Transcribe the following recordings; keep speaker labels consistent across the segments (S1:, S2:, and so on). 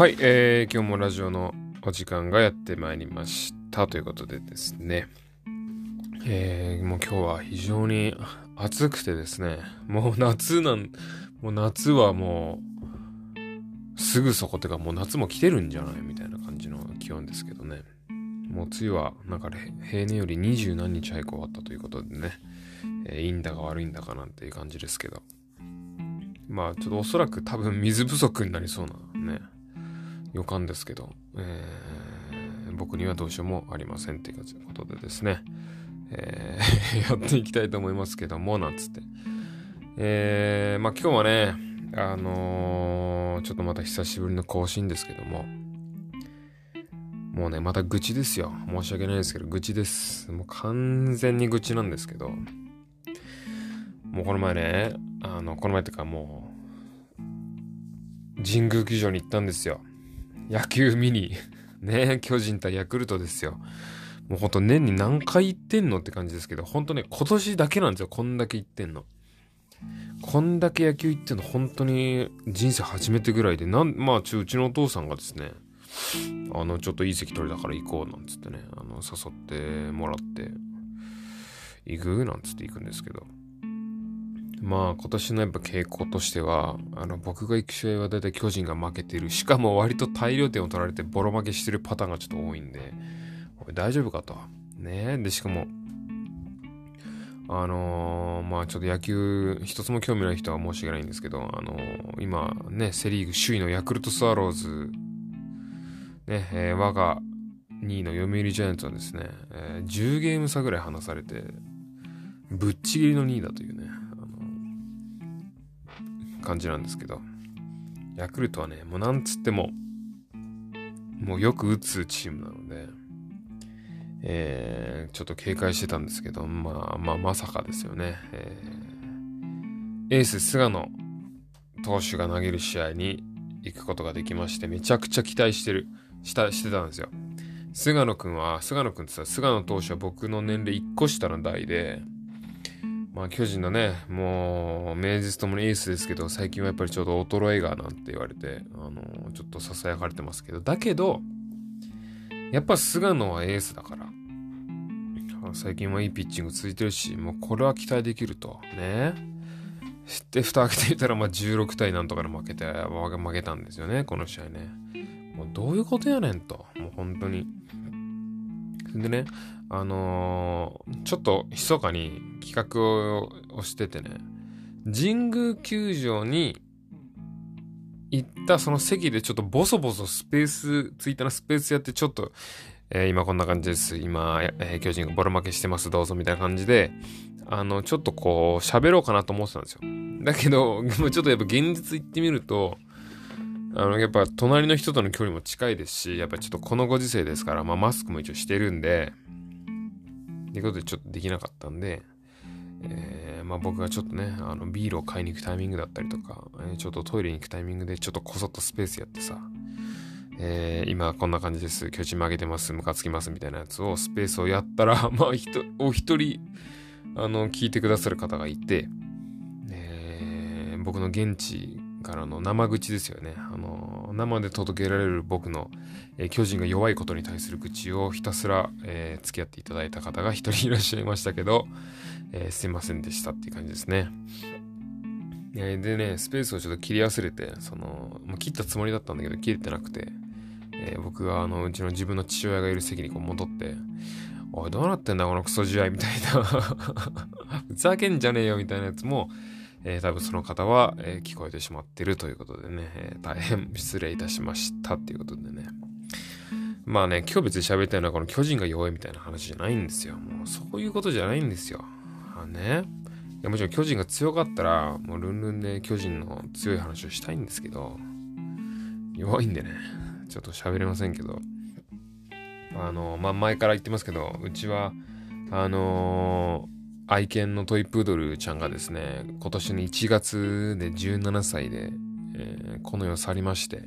S1: はい、えー、今日もラジオのお時間がやってまいりましたということでですね、えー、もう今日は非常に暑くてですね、もう夏なん、もう夏はもう、すぐそこってかもう夏も来てるんじゃないみたいな感じの気温ですけどね。もう梅雨はなんか平年より二十何日早く終わったということでね、えー、いいんだか悪いんだかなんていう感じですけど。まあちょっとおそらく多分水不足になりそうなね、予感ですけど、えー、僕にはどうしようもありませんっていうことでですね、えー、やっていきたいと思いますけども、なんつって。えー、まあ今日はね、あのー、ちょっとまた久しぶりの更新ですけども、もうね、また愚痴ですよ。申し訳ないですけど、愚痴です。もう完全に愚痴なんですけど、もうこの前ね、あの、この前っていうかもう、神宮球場に行ったんですよ。野球見に。ね巨人対ヤクルトですよ。もうほんと年に何回行ってんのって感じですけど、ほんとね、今年だけなんですよ。こんだけ行ってんの。こんだけ野球行ってんの、本当に人生初めてぐらいで、なん、まあ、ちうちのお父さんがですね、あの、ちょっといい席取れたから行こうなんつってね、あの、誘ってもらって、行くなんつって行くんですけど、まあ今年のやっぱ傾向としては、あの僕が行く試合は大体巨人が負けてる。しかも割と大量点を取られてボロ負けしてるパターンがちょっと多いんで、大丈夫かと。ねで、しかも、あのー、まあちょっと野球一つも興味ない人は申し訳ないんですけど、あのー、今ね、セリーグ首位のヤクルトスワローズ、ね、えー、我が2位の読売ジャイアンツはですね、えー、10ゲーム差ぐらい離されて、ぶっちぎりの2位だというね。感じなんですけど、ヤクルトはね、もうなんつっても、もうよく打つチームなので、えー、ちょっと警戒してたんですけど、まあまあまさかですよね。えー、エース菅野投手が投げる試合に行くことができまして、めちゃくちゃ期待してる、したしてたんですよ。菅野くんは、菅野くんってさ、菅野投手は僕の年齢1個下の代で、まあ、巨人のね、もう、名実ともにエースですけど、最近はやっぱりちょっと衰えがなんて言われて、あの、ちょっと囁かれてますけど、だけど、やっぱ菅野はエースだから、最近はいいピッチング続いてるし、もうこれは期待できると。ね。知って蓋開けてみたら、まあ16対なんとかで負けて、負けたんですよね、この試合ね。もうどういうことやねんと。もう本当に。でね、あのー、ちょっと密かに企画をしててね、神宮球場に行ったその席でちょっとボソボソスペース、ツイッターのスペースやってちょっと、えー、今こんな感じです。今、えー、巨人がボロ負けしてます。どうぞみたいな感じで、あの、ちょっとこう、喋ろうかなと思ってたんですよ。だけど、ちょっとやっぱ現実行ってみると、あの、やっぱ隣の人との距離も近いですし、やっぱちょっとこのご時世ですから、まあマスクも一応してるんで、いうことでちょっとできなかったんで、えー、まあ僕がちょっとね、あのビールを買いに行くタイミングだったりとか、えー、ちょっとトイレに行くタイミングでちょっとこそっとスペースやってさ、えー、今こんな感じです、巨人曲げてます、ムカつきます。みたいなやつをスペースをやったら、まあお一人、あの、聞いてくださる方がいて、えー、僕の現地からの生口ですよね。あの、生で届けられる僕の、えー、巨人が弱いことに対する口をひたすら、えー、付き合っていただいた方が一人いらっしゃいましたけど、えー、すいませんでしたっていう感じですね。えでね、スペースをちょっと切り忘れて、その、まあ、切ったつもりだったんだけど、切れてなくて、え僕があの、うちの自分の父親がいる席にこう戻って、おい、どうなってんだこのクソ試合みたいな ふざけんじゃねえよみたいなやつも、えー、多分その方は、えー、聞こえてしまってるということでね、えー、大変 失礼いたしましたっていうことでね。まあね、今日別に喋りたいのはこの巨人が弱いみたいな話じゃないんですよ。もうそういうことじゃないんですよ。あね。いやもちろん巨人が強かったら、もうルンルンで巨人の強い話をしたいんですけど、弱いんでね、ちょっと喋れませんけど、あの、まあ、前から言ってますけど、うちは、あのー愛犬のトイプードルちゃんがですね、今年の1月で17歳で、えー、この世を去りまして、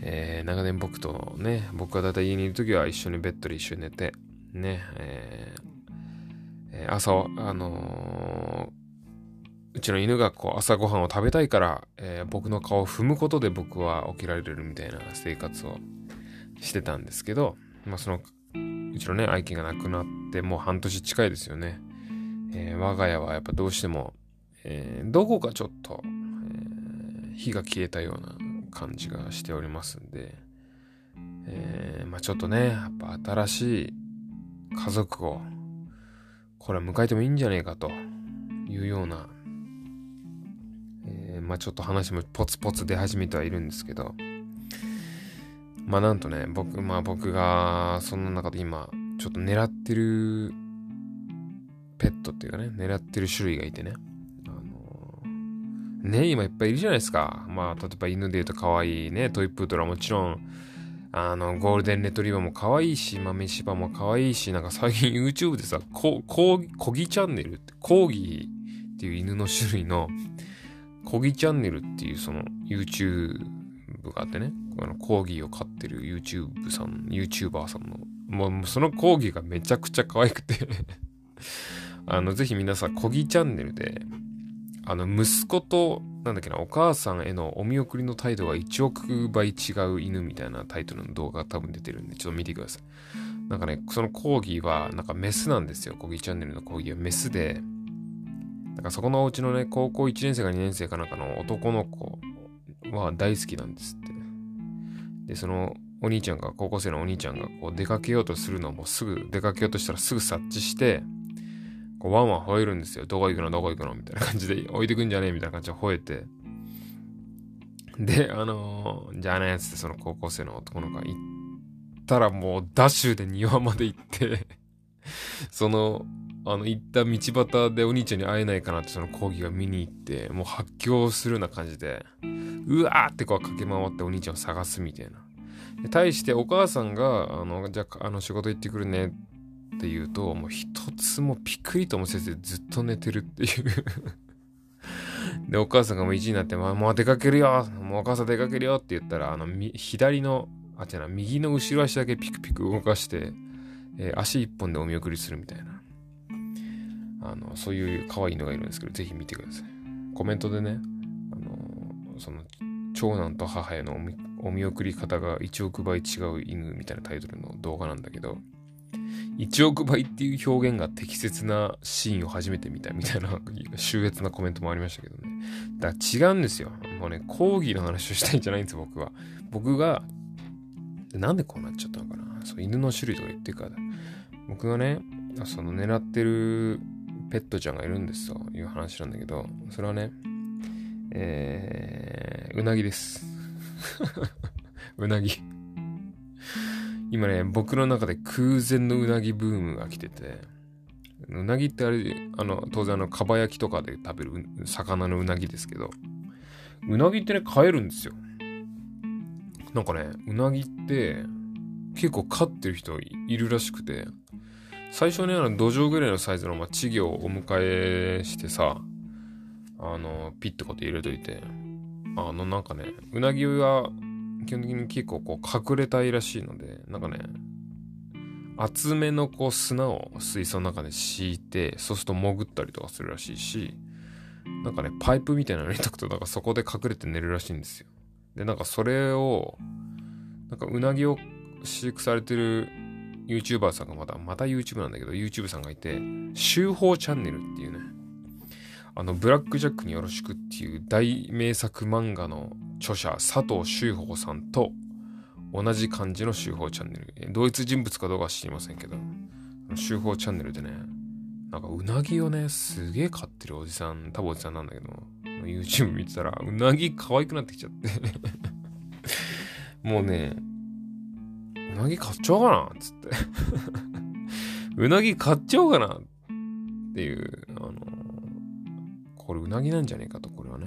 S1: えー、長年僕とね、僕がだいたい家にいる時は一緒にベッドで一緒に寝て、ね、えー、朝、あのー、ちの犬がこう朝ごはんを食べたいから、えー、僕の顔を踏むことで僕は起きられるみたいな生活をしてたんですけど、まあ、そのうちのね愛犬が亡くなってもう半年近いですよね、えー、我が家はやっぱどうしても、えー、どこかちょっと、え火が消えたような感じがしておりますんで、えまあ、ちょっとねやっぱ新しい家族をこれは迎えてもいいんじゃねえかというようなえまあちょっと話もポツポツ出始めてはいるんですけど、まあなんとね、僕、まあ僕がその中で今、ちょっと狙ってるペットっていうかね、狙ってる種類がいてね。あのー、ね、今いっぱいいるじゃないですか。まあ例えば犬で言うと可愛いね、トイプードラもちろん、あの、ゴールデンレトリバーも可愛いし、豆柴も可愛いし、なんか最近 YouTube でさ、コ、ココギチャンネルって、コーギーっていう犬の種類のコギチャンネルっていうその YouTube があってね、あのコーギーを飼ってる YouTube さん、YouTuber さんの、もうそのコーギーがめちゃくちゃ可愛くてあの、ぜひ皆さん、コギチャンネルで、あの、息子と、なんだっけな、お母さんへのお見送りの態度が1億倍違う犬みたいなタイトルの動画が多分出てるんで、ちょっと見てください。なんかね、そのコーギは、なんかメスなんですよ。コギチャンネルのコーギはメスで、だかそこのお家のね、高校1年生か2年生かなんかの男の子は大好きなんですって。で、そのお兄ちゃんが、高校生のお兄ちゃんがこう出かけようとするのもすぐ、出かけようとしたらすぐ察知して、こうワンワン吠えるんですよ。どこ行くの？どこ行くの？みたいな感じで、置いてくんじゃねえ？みたいな感じで吠えて。で、あのー、じゃあね、つってその高校生の男の子が行ったらもうダッシュで庭まで行って そのあの、行った道端でお兄ちゃんに会えないかなってその講義が見に行って、もう発狂するような感じで、うわーってこう駆け回ってお兄ちゃんを探すみたいな。対してお母さんが、あの、じゃあ、あの、仕事行ってくるねって言うと、もう一つもピクリともせずずっと寝てるっていう で、お母さんがもう1時になって、まあ、もう出かけるよもうお母さん出かけるよって言ったら、あの、左の、あ、違うな、右の後ろ足だけピクピク動かして、えー、足一本でお見送りするみたいな。あの、そういう可愛いのがいるんですけど、ぜひ見てください。コメントでね、あの、その、長男と母へのお見送り方が1億倍違う犬みたいなタイトルの動画なんだけど、1億倍っていう表現が適切なシーンを初めて見たみたいな、秀逸なコメントもありましたけどね。だから違うんですよ。もうね、講義の話をしたいんじゃないんです僕は。僕が、なんでこうなっちゃったのかなそう、犬の種類とか言ってるから。僕がね、その狙ってるペットちゃんがいるんですという話なんだけど、それはね、えー、うなぎです。うなぎ。今ね、僕の中で空前のうなぎブームが来てて、うなぎってあれ、あの、当然あの、かば焼きとかで食べる魚のうなぎですけど、うなぎってね、飼えるんですよ。なんかね、うなぎって結構飼ってる人いるらしくて、最初ね、あの土壌ぐらいのサイズの、ま、稚魚をお迎えしてさ、あの、ピッとこうやって入れといて、あの、なんかね、うなぎは基本的に結構こう隠れたいらしいので、なんかね、厚めのこう砂を水槽の中で敷いて、そうすると潜ったりとかするらしいし、なんかね、パイプみたいなの入れとくと、なんかそこで隠れて寝るらしいんですよ。で、なんかそれを、なんかうなぎを飼育されてる YouTuber さんがまた、また YouTube なんだけど、YouTube さんがいて、修法チャンネルっていうね、あの、ブラックジャックによろしくっていう大名作漫画の著者、佐藤修法さんと同じ感じの修法チャンネル。同一人物かどうかは知りませんけど、修法チャンネルでね、なんかうなぎをね、すげえ飼ってるおじさん、多分おじさんなんだけど、YouTube 見てたら、うなぎ可愛くなってきちゃって もうね、うなぎ買っちゃおうかなつって。うなぎ買っちゃおうかなっていう、これうなぎなんじゃねえかと、これはね。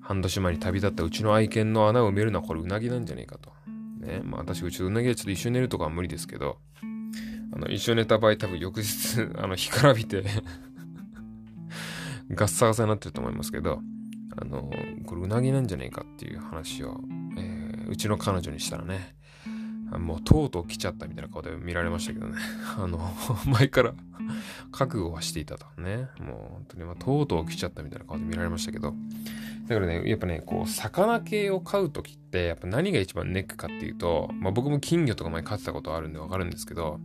S1: 半年前に旅立ったうちの愛犬の穴を埋めるのはこれうなぎなんじゃねえかと。ね。まあ私、うちとうなぎはちょっと一緒に寝るとかは無理ですけど、あの、一緒に寝た場合多分翌日、あの、干からびて ガッサガサになってると思いますけど、あの、これうなぎなんじゃねえかっていう話を、えー、うちの彼女にしたらね、もうとうとう来ちゃったみたいな顔で見られましたけどね。あの、前から覚悟はしていたとね。もう本当に、まあ、とうとう来ちゃったみたいな顔で見られましたけど。だからね、やっぱね、こう、魚系を飼うときって、やっぱ何が一番ネックかっていうと、まあ僕も金魚とか前飼ってたことあるんでわかるんですけど、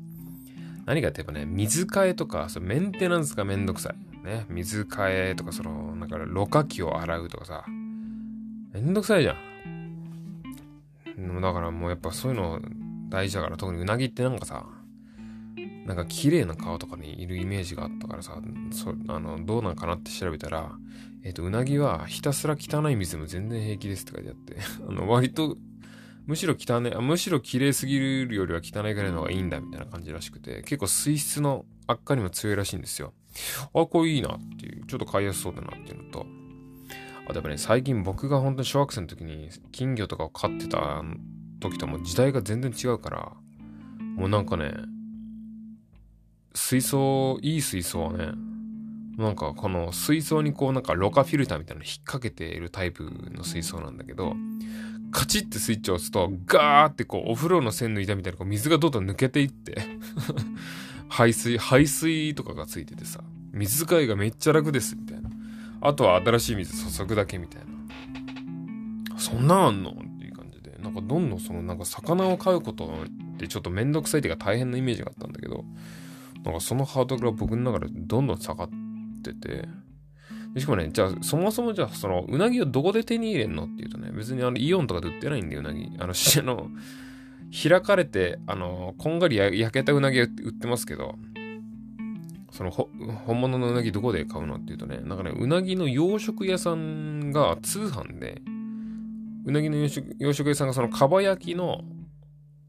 S1: 何かってやっぱね、水替えとか、そメンテナンスがめんどくさい。ね、水替えとか、その、だかろ過器を洗うとかさ、めんどくさいじゃん。だからもうやっぱそういうの大事だから、特にうなぎってなんかさ、なんか綺麗な顔とかにいるイメージがあったからさ、そあのどうなんかなって調べたら、えっ、ー、と、うなぎはひたすら汚い水も全然平気ですって書いてあって、あの、割と、むしろ汚い、むしろ綺麗すぎるよりは汚いぐらいの方がいいんだみたいな感じらしくて、結構水質の悪化にも強いらしいんですよ。あ、これいいなっていう、ちょっと買いやすそうだなっていうのと、あとやっぱね、最近僕が本当に小学生の時に金魚とかを飼ってた時とも時代が全然違うから、もうなんかね、水槽、いい水槽はね、なんかこの水槽にこうなんかろ過フィルターみたいなの引っ掛けているタイプの水槽なんだけど、カチッてスイッチを押すと、ガーってこうお風呂の線抜いたみたいなこう水がどんどん抜けていって 排水、排水とかがついててさ、水使いがめっちゃ楽ですみたいな。あとは新しい水注ぐだけみたいな。そんなんあんの？なんかどんどんそのなんか魚を飼うことってちょっとめんどくさいっていうか大変なイメージがあったんだけど、なんかそのハードルが僕の中でどんどん下がってて、しかもね、じゃあそもそもじゃあそのうなぎをどこで手に入れんのっていうとね、別にあのイオンとかで売ってないんだよ、うなぎ。あの、あの、開かれて、あの、こんがり焼けたうなぎ売ってますけど、その本物のうなぎどこで買うのっていうとね、なんかね、うなぎの養殖屋さんが通販で、うなぎの養殖養殖屋さんがそのかば焼きの、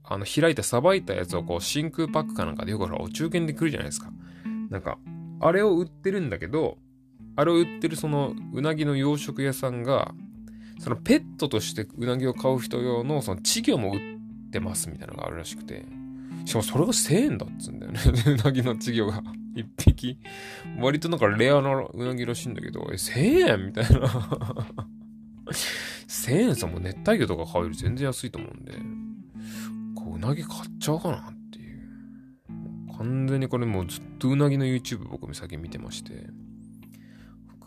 S1: あの、開いてさばいたやつをこう、真空パックかなんかでよくほら、お中元で来るじゃないですか。なんか、あれを売ってるんだけど、あれを売ってるその、うなぎの養殖屋さんが、そのペットとしてうなぎを買う人用のその稚魚も売ってますみたいなのがあるらしくて。しかもそれが1000円だっつうんだよね。うなぎの稚魚が。一匹。割となんかレアなうなぎらしいんだけど、え、1000円みたいな。1000円さんも熱帯魚とか買うより全然安いと思うんで、こう、うなぎ買っちゃおうかなっていう。完全にこれもうずっとうなぎの YouTube 僕最近見てまして、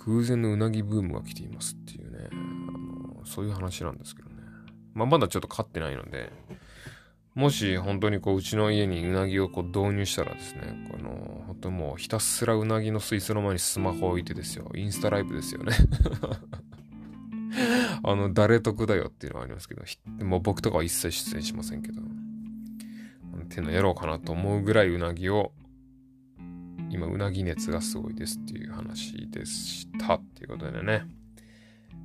S1: 空前のうなぎブームが来ていますっていうね、あのそういう話なんですけどね。まあ、まだちょっと飼ってないので、もし本当にこう、うちの家にうなぎをこう導入したらですね、この、本当もうひたすらうなぎの水槽の前にスマホを置いてですよ、インスタライブですよね あの、誰得だよっていうのはありますけど、もう僕とかは一切出演しませんけど、っていうのやろうかなと思うぐらいうなぎを、今、うなぎ熱がすごいですっていう話でしたっていうことでね。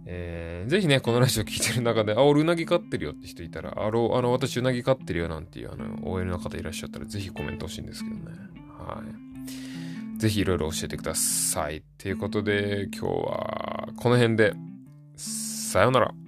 S1: えー、ぜひね、このラジオ聞いてる中で、あ、俺うなぎ飼ってるよって人いたら、あの、あの私うなぎ飼ってるよなんていう、あの、OL の方いらっしゃったら、ぜひコメント欲しいんですけどね。はい。ぜひいろいろ教えてください。ということで、今日はこの辺でさようなら。